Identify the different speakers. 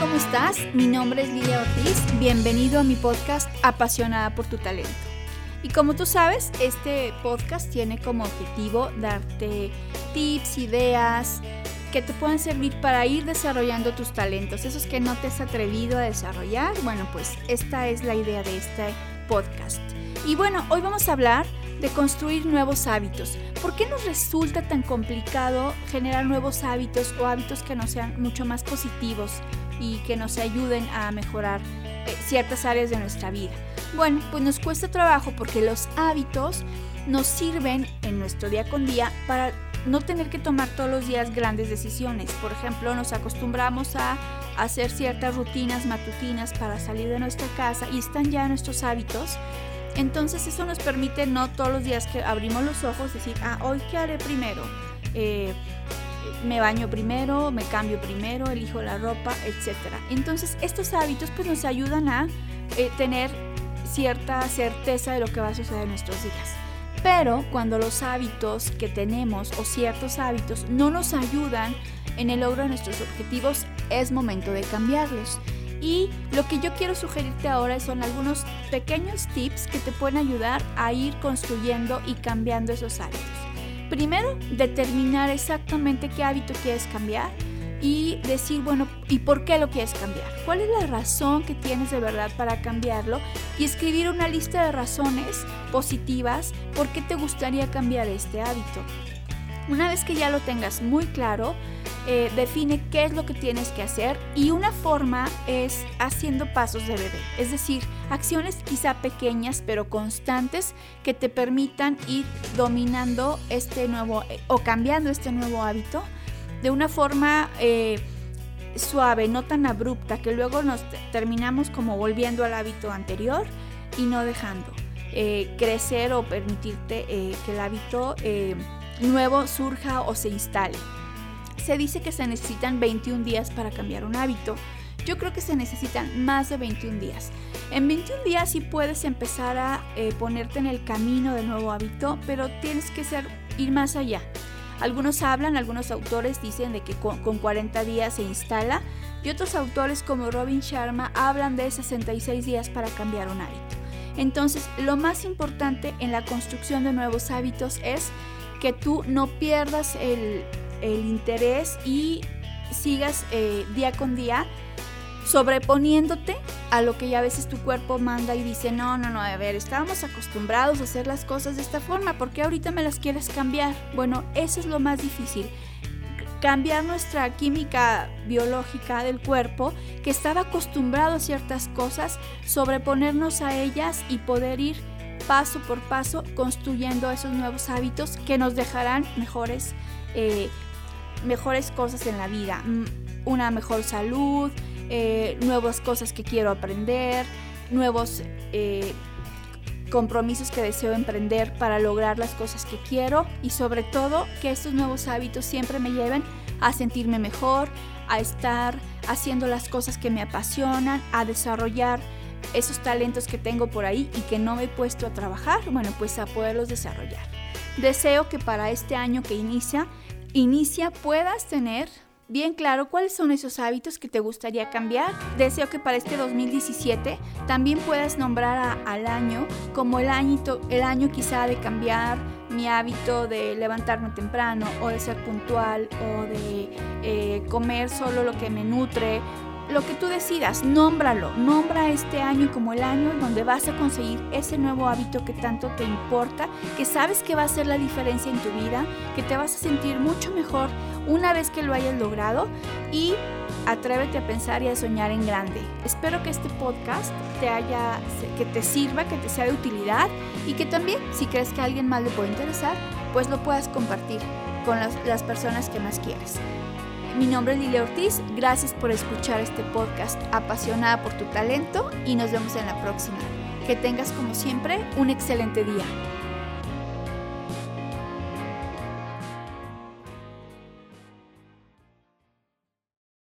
Speaker 1: ¿Cómo estás? Mi nombre es Lidia Ortiz. Bienvenido a mi podcast Apasionada por tu talento. Y como tú sabes, este podcast tiene como objetivo darte tips, ideas que te puedan servir para ir desarrollando tus talentos, esos que no te has atrevido a desarrollar. Bueno, pues esta es la idea de este podcast. Y bueno, hoy vamos a hablar de construir nuevos hábitos. ¿Por qué nos resulta tan complicado generar nuevos hábitos o hábitos que nos sean mucho más positivos y que nos ayuden a mejorar eh, ciertas áreas de nuestra vida? Bueno, pues nos cuesta trabajo porque los hábitos nos sirven en nuestro día con día para no tener que tomar todos los días grandes decisiones. Por ejemplo, nos acostumbramos a hacer ciertas rutinas matutinas para salir de nuestra casa y están ya nuestros hábitos. Entonces eso nos permite no todos los días que abrimos los ojos decir, ah, hoy qué haré primero. Eh, me baño primero, me cambio primero, elijo la ropa, etc. Entonces estos hábitos pues nos ayudan a eh, tener cierta certeza de lo que va a suceder en nuestros días. Pero cuando los hábitos que tenemos o ciertos hábitos no nos ayudan en el logro de nuestros objetivos, es momento de cambiarlos. Y lo que yo quiero sugerirte ahora son algunos pequeños tips que te pueden ayudar a ir construyendo y cambiando esos hábitos. Primero, determinar exactamente qué hábito quieres cambiar y decir, bueno, ¿y por qué lo quieres cambiar? ¿Cuál es la razón que tienes de verdad para cambiarlo? Y escribir una lista de razones positivas por qué te gustaría cambiar este hábito. Una vez que ya lo tengas muy claro, eh, define qué es lo que tienes que hacer y una forma es haciendo pasos de bebé, es decir, acciones quizá pequeñas pero constantes que te permitan ir dominando este nuevo eh, o cambiando este nuevo hábito de una forma eh, suave, no tan abrupta, que luego nos terminamos como volviendo al hábito anterior y no dejando eh, crecer o permitirte que el hábito nuevo surja o se instale. Se dice que se necesitan 21 días para cambiar un hábito. Yo creo que se necesitan más de 21 días. En 21 días sí puedes empezar a ponerte en el camino del nuevo hábito, pero tienes que ser, ir más allá. Algunos hablan, algunos autores dicen de que con, 40 días se instala y otros autores como Robin Sharma hablan de 66 días para cambiar un hábito. Entonces, lo más importante en la construcción de nuevos hábitos es que tú no pierdas el, interés y sigas eh, día con día sobreponiéndote a lo que ya a veces tu cuerpo manda y dice, no, no, no, a ver, estábamos acostumbrados a hacer las cosas de esta forma, ¿por qué ahorita me las quieres cambiar? Bueno, eso es lo más difícil. Cambiar nuestra química biológica del cuerpo, que estaba acostumbrado a ciertas cosas, sobreponernos a ellas y poder ir paso por paso construyendo esos nuevos hábitos que nos dejarán mejores, eh, mejores cosas en la vida. Mm, una mejor salud, eh, nuevas cosas que quiero aprender, nuevos eh, compromisos que deseo emprender para lograr las cosas que quiero y sobre todo que estos nuevos hábitos siempre me lleven a sentirme mejor, a estar haciendo las cosas que me apasionan, a desarrollar esos talentos que tengo por ahí y que no me he puesto a trabajar, bueno, pues a poderlos desarrollar. Deseo que para este año que inicia, inicia puedas tener bien claro cuáles son esos hábitos que te gustaría cambiar. Deseo que para este 2017 también puedas nombrar al año como el año, el año quizá de cambiar mi hábito de levantarme temprano o de ser puntual o de eh, comer solo lo que me nutre lo que tú decidas, nómbralo, nombra este año como el año donde vas a conseguir ese nuevo hábito que tanto te importa, que sabes que va a hacer la diferencia en tu vida, que te vas a sentir mucho mejor una vez que lo hayas logrado y Atrévete a pensar y a soñar en grande. Espero que este podcast te haya, que te sirva, que te sea de utilidad y que también, si crees que a alguien más le puede interesar, pues lo puedas compartir con las personas que más quieres. Mi nombre es Lilia Ortiz, gracias por escuchar este podcast apasionada por tu talento y nos vemos en la próxima. Que tengas como siempre un excelente día.